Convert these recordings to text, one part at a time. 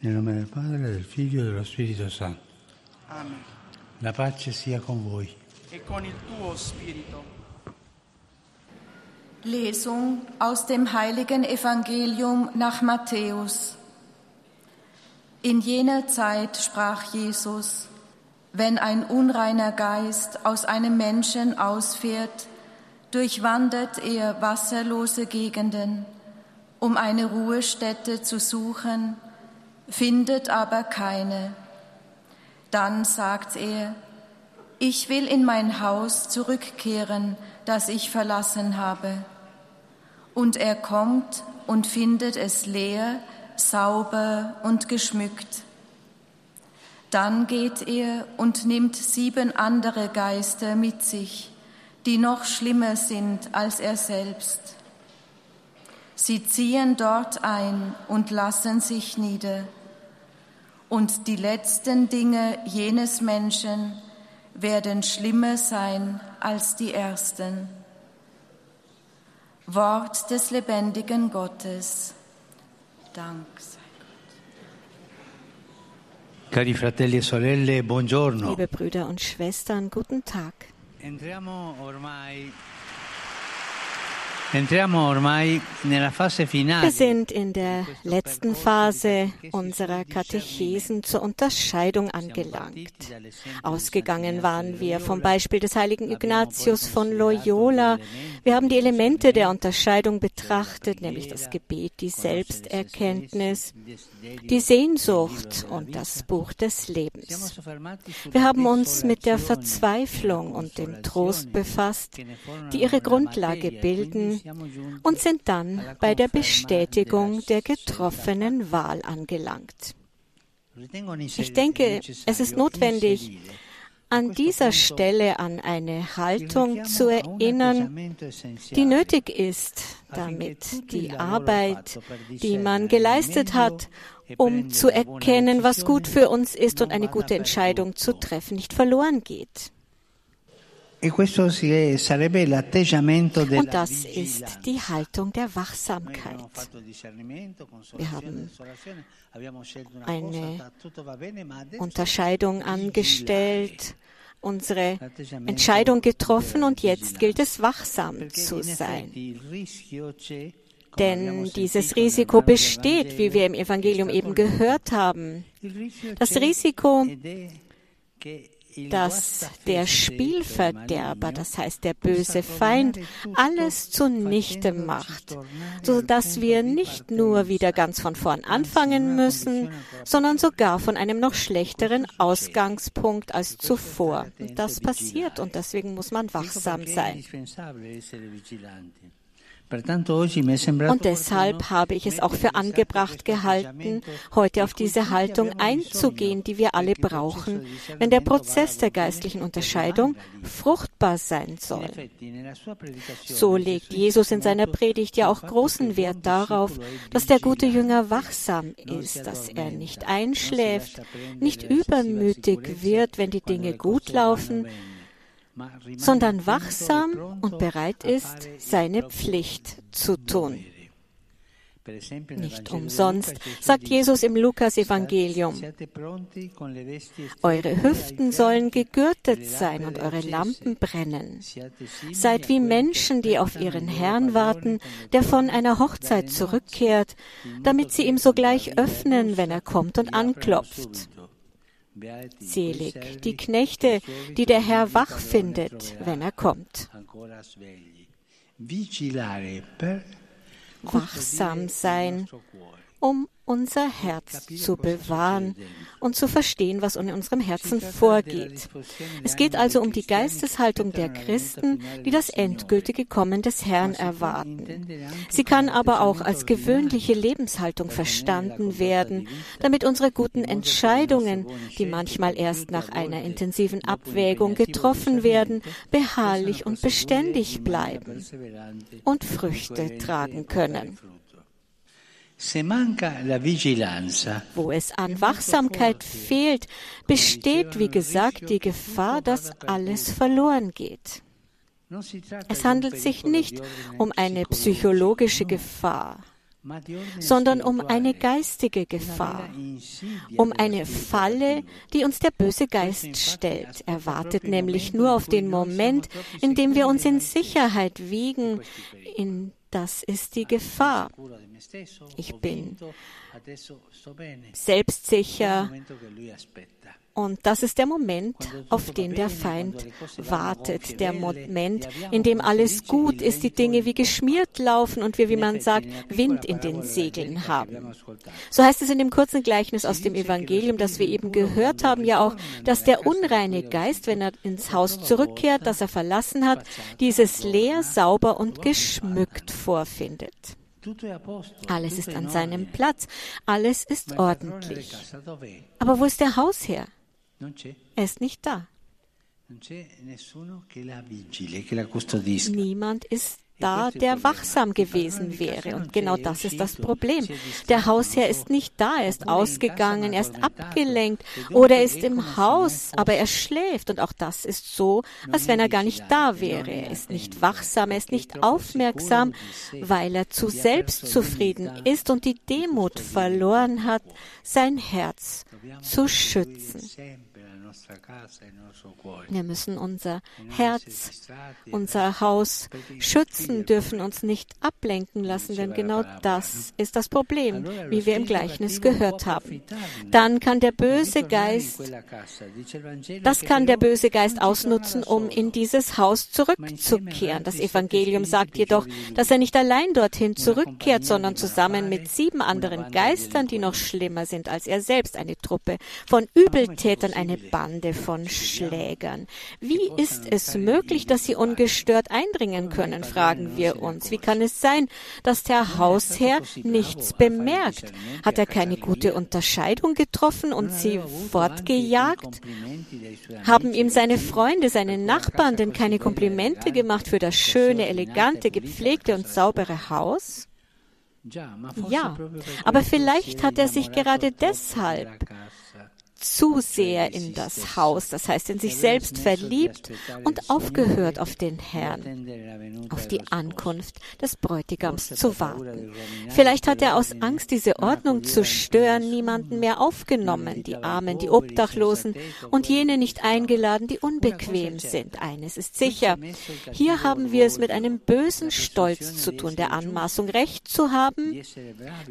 Nel nome del Padre, del Figlio e dello Spirito Santo. Amen. La pace sia con voi. E con il tuo spirito. Lesung aus dem heiligen Evangelium nach Matthäus. In jener Zeit sprach Jesus, wenn ein unreiner Geist aus einem Menschen ausfährt, durchwandert er wasserlose Gegenden, um eine Ruhestätte zu suchen, findet aber keine. Dann sagt er, ich will in mein Haus zurückkehren, das ich verlassen habe. Und er kommt und findet es leer, sauber und geschmückt. Dann geht er und nimmt sieben andere Geister mit sich, die noch schlimmer sind als er selbst. Sie ziehen dort ein und lassen sich nieder. Und die letzten Dinge jenes Menschen werden schlimmer sein als die ersten. Wort des lebendigen Gottes. Dank sei Cari fratelli e sorelle, buongiorno. Liebe Brüder und Schwestern, guten Tag. Entriamo ormai Entriamo ormai nella fase finale. Wir sind in der letzten Phase unserer Katechesen zur Unterscheidung angelangt. Ausgegangen waren wir vom Beispiel des heiligen Ignatius von Loyola. Wir haben die Elemente der Unterscheidung betrachtet, nämlich das Gebet, die Selbsterkenntnis, die Sehnsucht und das Buch des Lebens. Wir haben uns mit der Verzweiflung und dem Trost befasst, die ihre Grundlage bilden und sind dann bei der Bestätigung der getroffenen Wahl angelangt. Ich denke, es ist notwendig, an dieser Stelle an eine Haltung zu erinnern, die nötig ist, damit die Arbeit, die man geleistet hat, um zu erkennen, was gut für uns ist und eine gute Entscheidung zu treffen, nicht verloren geht. Und das ist die Haltung der Wachsamkeit. Wir haben eine Unterscheidung angestellt, unsere Entscheidung getroffen und jetzt gilt es, wachsam zu sein. Denn dieses Risiko besteht, wie wir im Evangelium eben gehört haben. Das Risiko, dass der Spielverderber, das heißt der böse Feind, alles zunichte macht, so dass wir nicht nur wieder ganz von vorn anfangen müssen, sondern sogar von einem noch schlechteren Ausgangspunkt als zuvor. Das passiert und deswegen muss man wachsam sein. Und deshalb habe ich es auch für angebracht gehalten, heute auf diese Haltung einzugehen, die wir alle brauchen, wenn der Prozess der geistlichen Unterscheidung fruchtbar sein soll. So legt Jesus in seiner Predigt ja auch großen Wert darauf, dass der gute Jünger wachsam ist, dass er nicht einschläft, nicht übermütig wird, wenn die Dinge gut laufen, sondern wachsam und bereit ist, seine Pflicht zu tun. Nicht umsonst sagt Jesus im Lukas-Evangelium, eure Hüften sollen gegürtet sein und eure Lampen brennen. Seid wie Menschen, die auf ihren Herrn warten, der von einer Hochzeit zurückkehrt, damit sie ihm sogleich öffnen, wenn er kommt und anklopft. Selig die Knechte, die der Herr wach findet, wenn er kommt. Wachsam sein, um unser Herz zu bewahren und zu verstehen, was in unserem Herzen vorgeht. Es geht also um die Geisteshaltung der Christen, die das endgültige Kommen des Herrn erwarten. Sie kann aber auch als gewöhnliche Lebenshaltung verstanden werden, damit unsere guten Entscheidungen, die manchmal erst nach einer intensiven Abwägung getroffen werden, beharrlich und beständig bleiben und Früchte tragen können. Wo es an Wachsamkeit fehlt, besteht, wie gesagt, die Gefahr, dass alles verloren geht. Es handelt sich nicht um eine psychologische Gefahr, sondern um eine geistige Gefahr, um eine Falle, die uns der böse Geist stellt. Er wartet nämlich nur auf den Moment, in dem wir uns in Sicherheit wiegen, in das ist die Gefahr. Ich bin selbstsicher und das ist der Moment, auf den der Feind wartet. Der Moment, in dem alles gut ist, die Dinge wie geschmiert laufen und wir, wie man sagt, Wind in den Segeln haben. So heißt es in dem kurzen Gleichnis aus dem Evangelium, das wir eben gehört haben, ja auch, dass der unreine Geist, wenn er ins Haus zurückkehrt, das er verlassen hat, dieses leer, sauber und geschmückt vorfindet. Alles ist an seinem Platz, alles ist ordentlich. Aber wo ist der Hausherr? Er ist nicht da. Niemand ist da, der wachsam gewesen wäre. Und genau das ist das Problem. Der Hausherr ist nicht da, er ist ausgegangen, er ist abgelenkt oder er ist im Haus, aber er schläft. Und auch das ist so, als wenn er gar nicht da wäre. Er ist nicht wachsam, er ist nicht aufmerksam, weil er zu selbstzufrieden ist und die Demut verloren hat, sein Herz zu schützen. Wir müssen unser Herz, unser Haus schützen, dürfen uns nicht ablenken lassen, denn genau das ist das Problem, wie wir im Gleichnis gehört haben. Dann kann der böse Geist, das kann der böse Geist ausnutzen, um in dieses Haus zurückzukehren. Das Evangelium sagt jedoch, dass er nicht allein dorthin zurückkehrt, sondern zusammen mit sieben anderen Geistern, die noch schlimmer sind als er selbst, eine Truppe von Übeltätern, eine Bande von Schlägern. Wie ist es möglich, dass sie ungestört eindringen können, fragen wir uns. Wie kann es sein, dass der Hausherr nichts bemerkt? Hat er keine gute Unterscheidung getroffen und sie fortgejagt? Haben ihm seine Freunde, seine Nachbarn denn keine Komplimente gemacht für das schöne, elegante, gepflegte und saubere Haus? Ja, aber vielleicht hat er sich gerade deshalb zu sehr in das Haus, das heißt in sich selbst verliebt und aufgehört auf den Herrn, auf die Ankunft des Bräutigams zu warten. Vielleicht hat er aus Angst, diese Ordnung zu stören, niemanden mehr aufgenommen, die Armen, die Obdachlosen und jene nicht eingeladen, die unbequem sind. Eines ist sicher, hier haben wir es mit einem bösen Stolz zu tun, der Anmaßung, Recht zu haben,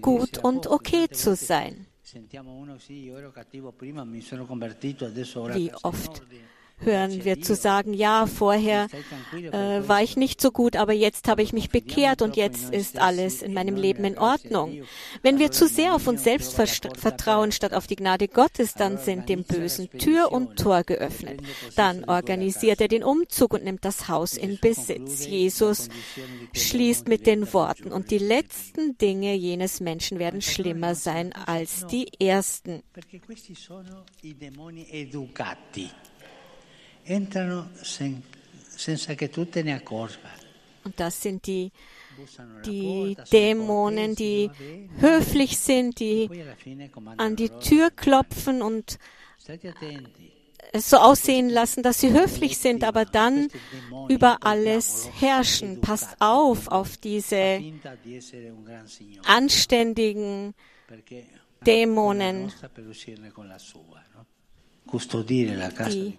gut und okay zu sein. Sentiamo uno sì, io ero cattivo prima, mi sono convertito, adesso ora sono in ordine. Hören wir zu sagen, ja, vorher äh, war ich nicht so gut, aber jetzt habe ich mich bekehrt und jetzt ist alles in meinem Leben in Ordnung. Wenn wir zu sehr auf uns selbst vertrauen statt auf die Gnade Gottes, dann sind dem Bösen Tür und Tor geöffnet. Dann organisiert er den Umzug und nimmt das Haus in Besitz. Jesus schließt mit den Worten, und die letzten Dinge jenes Menschen werden schlimmer sein als die ersten entrano sen, senza che tu te ne accorga. Und das sind die, die Dämonen, die höflich sind, die an die Tür klopfen und es so aussehen lassen, dass sie höflich sind, aber dann über alles herrschen. Passt auf auf diese anständigen Dämonen, die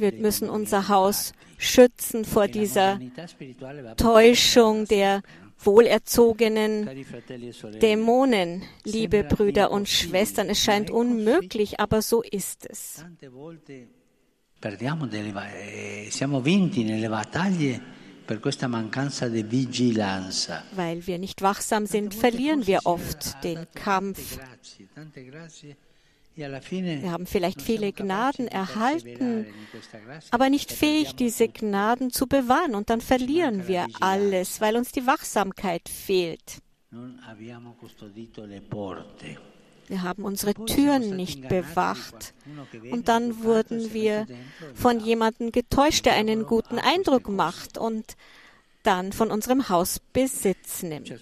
wir müssen unser Haus schützen vor dieser Täuschung der wohlerzogenen Dämonen, liebe Brüder und Schwestern. Es scheint unmöglich, aber so ist es. Weil wir nicht wachsam sind, verlieren wir oft den Kampf. Wir haben vielleicht viele Gnaden erhalten, aber nicht fähig, diese Gnaden zu bewahren. Und dann verlieren wir alles, weil uns die Wachsamkeit fehlt. Wir haben unsere Türen nicht bewacht. Und dann wurden wir von jemandem getäuscht, der einen guten Eindruck macht. Und dann von unserem Haus Besitz nimmt.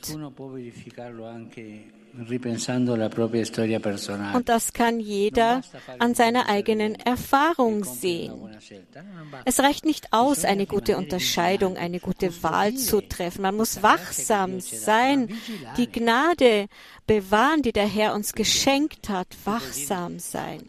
Und das kann jeder an seiner eigenen Erfahrung sehen. Es reicht nicht aus, eine gute Unterscheidung, eine gute Wahl zu treffen. Man muss wachsam sein, die Gnade bewahren, die der Herr uns geschenkt hat, wachsam sein.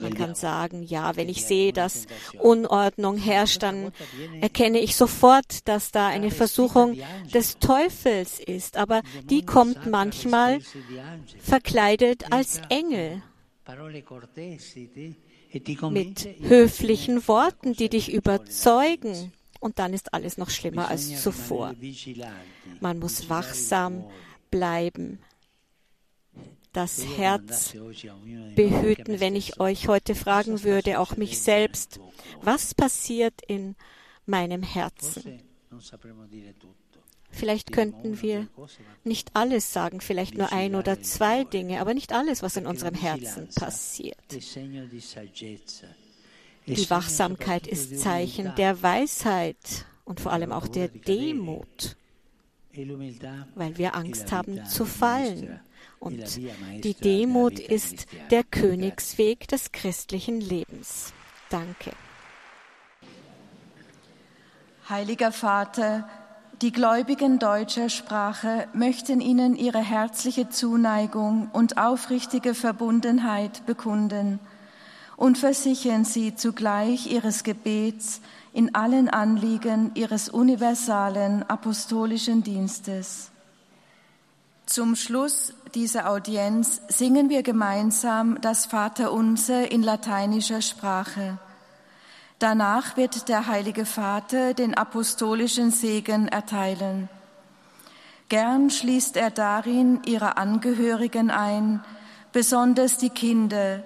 Man kann sagen, ja, wenn ich sehe, dass Unordnung herrscht, dann erkenne ich sofort, dass da eine Versuchung des Teufels ist. Aber die kommt manchmal verkleidet als Engel. mit höflichen Worten, die dich überzeugen. Und dann ist alles noch schlimmer als zuvor. Man muss wachsam bleiben das Herz behüten, wenn ich euch heute fragen würde, auch mich selbst, was passiert in meinem Herzen? Vielleicht könnten wir nicht alles sagen, vielleicht nur ein oder zwei Dinge, aber nicht alles, was in unserem Herzen passiert. Die Wachsamkeit ist Zeichen der Weisheit und vor allem auch der Demut, weil wir Angst haben zu fallen. Und die Demut ist der Königsweg des christlichen Lebens. Danke. Heiliger Vater, die Gläubigen deutscher Sprache möchten Ihnen ihre herzliche Zuneigung und aufrichtige Verbundenheit bekunden und versichern Sie zugleich Ihres Gebets in allen Anliegen Ihres universalen apostolischen Dienstes. Zum Schluss dieser Audienz singen wir gemeinsam das Vaterunser in lateinischer Sprache. Danach wird der Heilige Vater den apostolischen Segen erteilen. Gern schließt er darin ihre Angehörigen ein, besonders die Kinder,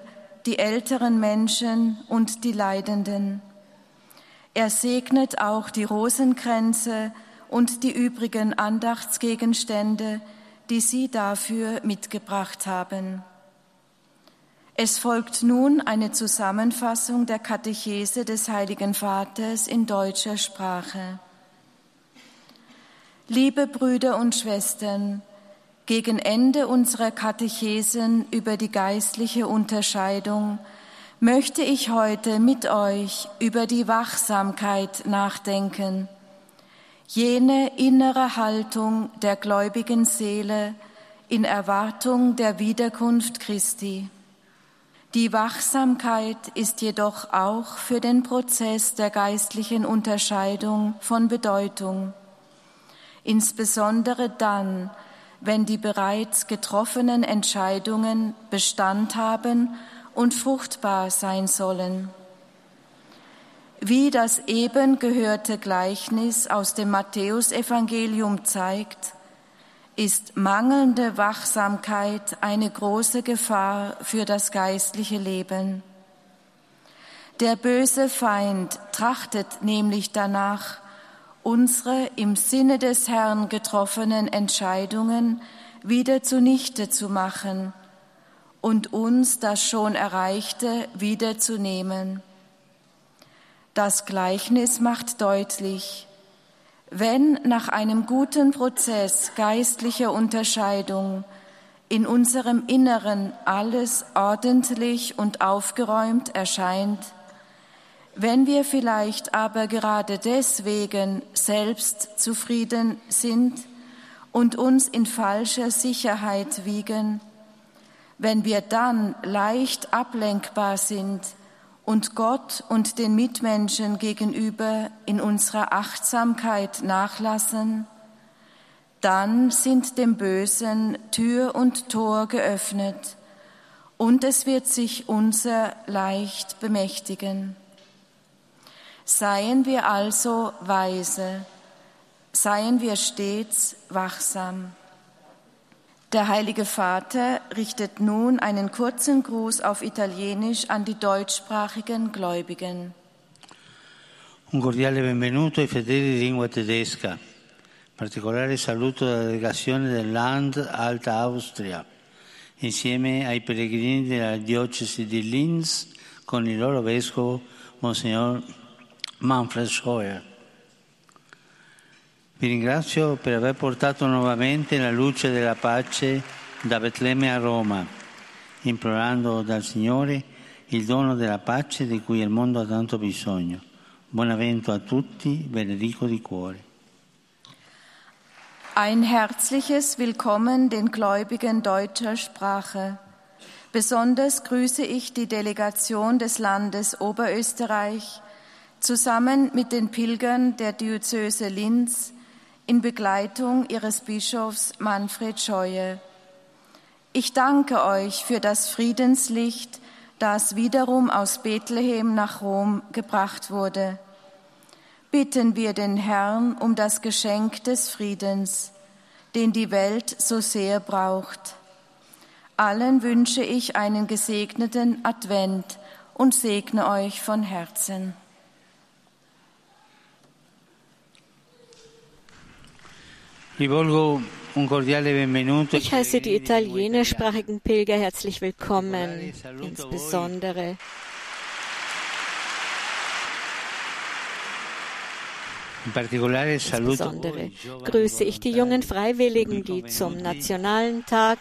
die älteren Menschen und die Leidenden. Er segnet auch die Rosenkränze und die übrigen Andachtsgegenstände, die Sie dafür mitgebracht haben. Es folgt nun eine Zusammenfassung der Katechese des Heiligen Vaters in deutscher Sprache. Liebe Brüder und Schwestern, gegen Ende unserer Katechesen über die geistliche Unterscheidung möchte ich heute mit euch über die Wachsamkeit nachdenken – jene innere Haltung der gläubigen Seele in Erwartung der Wiederkunft Christi. Die Wachsamkeit ist jedoch auch für den Prozess der geistlichen Unterscheidung von Bedeutung, insbesondere dann, wenn die bereits getroffenen Entscheidungen Bestand haben und fruchtbar sein sollen. Wie das eben gehörte Gleichnis aus dem Matthäusevangelium zeigt, ist mangelnde Wachsamkeit eine große Gefahr für das geistliche Leben. Der böse Feind trachtet nämlich danach, unsere im Sinne des Herrn getroffenen Entscheidungen wieder zunichte zu machen und uns das schon Erreichte wiederzunehmen. Das Gleichnis macht deutlich, wenn nach einem guten Prozess geistlicher Unterscheidung in unserem Inneren alles ordentlich und aufgeräumt erscheint, wenn wir vielleicht aber gerade deswegen selbst zufrieden sind und uns in falscher Sicherheit wiegen, wenn wir dann leicht ablenkbar sind, und Gott und den Mitmenschen gegenüber in unserer Achtsamkeit nachlassen, dann sind dem Bösen Tür und Tor geöffnet und es wird sich unser leicht bemächtigen. Seien wir also weise, seien wir stets wachsam. Der Heilige Vater richtet nun einen kurzen Gruß auf Italienisch an die deutschsprachigen Gläubigen. Un cordiale benvenuto ai fedeli di lingua tedesca. Particolare saluto della delegazione del Land Alta Austria, insieme ai pellegrini della diocesi di Linz con il loro vescovo Monsignor Manfred Scheuer. Vi ringrazio per aver portato nuovamente la luce della pace da Betlemme a Roma, implorando dal Signore il dono della pace di cui il mondo ha tanto bisogno. Buon avvento a tutti, benedico di cuore. Ein herzliches Willkommen den Gläubigen deutscher Sprache. Besonders grüße ich die Delegation des Landes Oberösterreich zusammen mit den Pilgern der Diözese Linz in Begleitung ihres Bischofs Manfred Scheue. Ich danke euch für das Friedenslicht, das wiederum aus Bethlehem nach Rom gebracht wurde bitten wir den Herrn um das Geschenk des Friedens, den die Welt so sehr braucht. Allen wünsche ich einen gesegneten Advent und segne euch von Herzen. Ich heiße die italienischsprachigen Pilger herzlich willkommen, insbesondere Insbesondere grüße ich die jungen Freiwilligen, die zum Nationalen Tag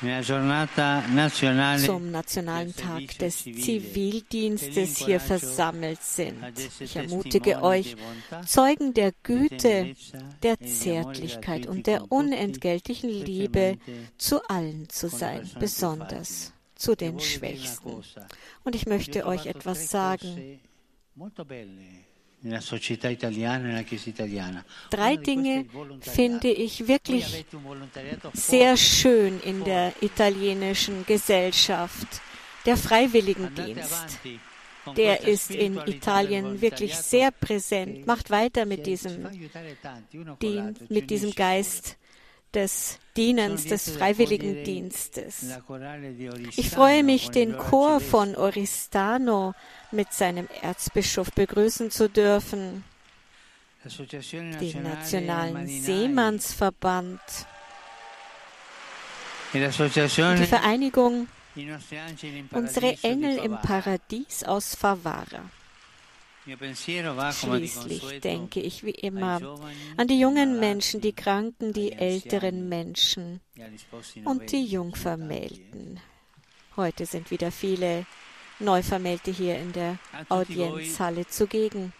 zum Nationalen Tag des Zivildienstes hier versammelt sind. Ich ermutige euch, Zeugen der Güte, der Zärtlichkeit und der unentgeltlichen Liebe zu allen zu sein, besonders zu den Schwächsten. Und ich möchte euch etwas sagen. Drei Dinge finde ich wirklich sehr schön in der italienischen Gesellschaft. Der Freiwilligendienst, der ist in Italien wirklich sehr präsent. Macht weiter mit diesem, mit diesem Geist des Dienens, des Freiwilligendienstes. Ich freue mich, den Chor von Oristano mit seinem Erzbischof begrüßen zu dürfen, den Nationalen Seemannsverband, die Vereinigung Unsere Engel im Paradies aus Favara. Schließlich denke ich wie immer an die jungen Menschen, die Kranken, die älteren Menschen und die Jungvermählten. Heute sind wieder viele Neuvermählte hier in der Audienzhalle zugegen.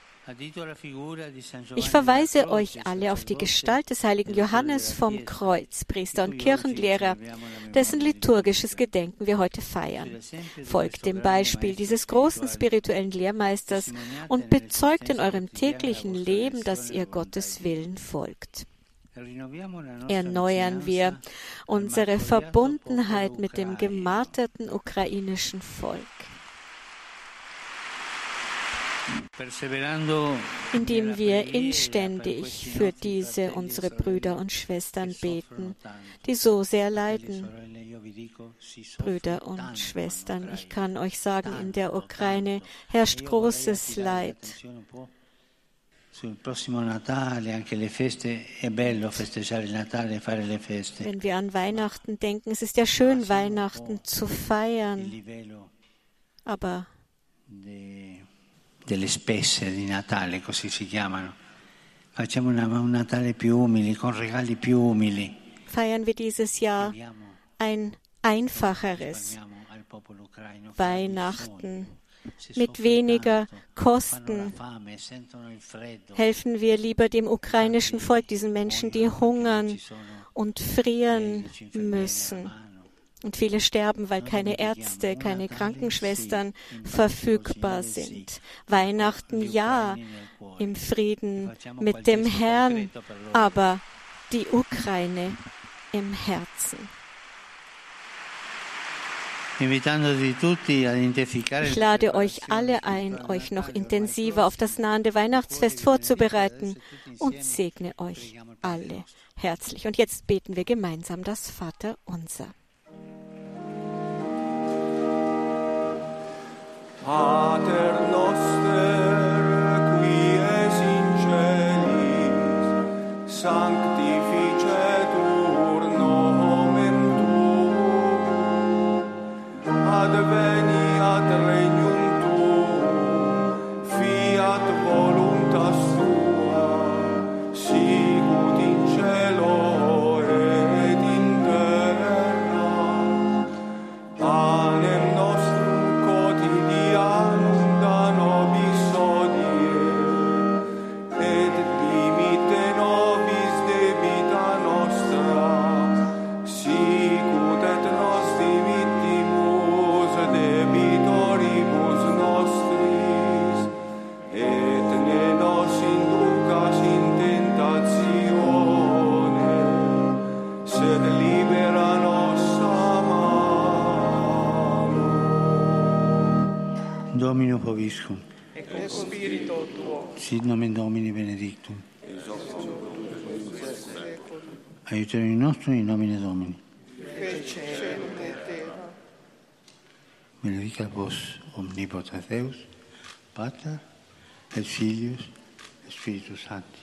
Ich verweise euch alle auf die Gestalt des heiligen Johannes vom Kreuz, Priester und Kirchenlehrer, dessen liturgisches Gedenken wir heute feiern. Folgt dem Beispiel dieses großen spirituellen Lehrmeisters und bezeugt in eurem täglichen Leben, dass ihr Gottes Willen folgt. Erneuern wir unsere Verbundenheit mit dem gemarterten ukrainischen Volk indem wir inständig für diese unsere Brüder und Schwestern beten, die so sehr leiden. Brüder und Schwestern, ich kann euch sagen, in der Ukraine herrscht großes Leid. Wenn wir an Weihnachten denken, es ist ja schön, Weihnachten zu feiern. Aber delle spesse di Natale, così si chiamano. Facciamo una, un Natale più umili, con regali più umili. Feiern wir dieses Jahr ein einfacheres Weihnachten mit weniger Kosten. Helfen wir lieber dem ukrainischen Volk, diesen Menschen, die hungern und frieren müssen. Und viele sterben, weil keine Ärzte, keine Krankenschwestern verfügbar sind. Weihnachten ja im Frieden mit dem Herrn, aber die Ukraine im Herzen. Ich lade euch alle ein, euch noch intensiver auf das nahende Weihnachtsfest vorzubereiten und segne euch alle herzlich. Und jetzt beten wir gemeinsam das Vaterunser. Sanctific Poviscum, e con spirito tuo, sit nomen Domini benedictum. Aiuterium nostrum in nomine Domini. Benedicat vos omnipotens Deus, Pater, et Filius, et Spiritus Sancti.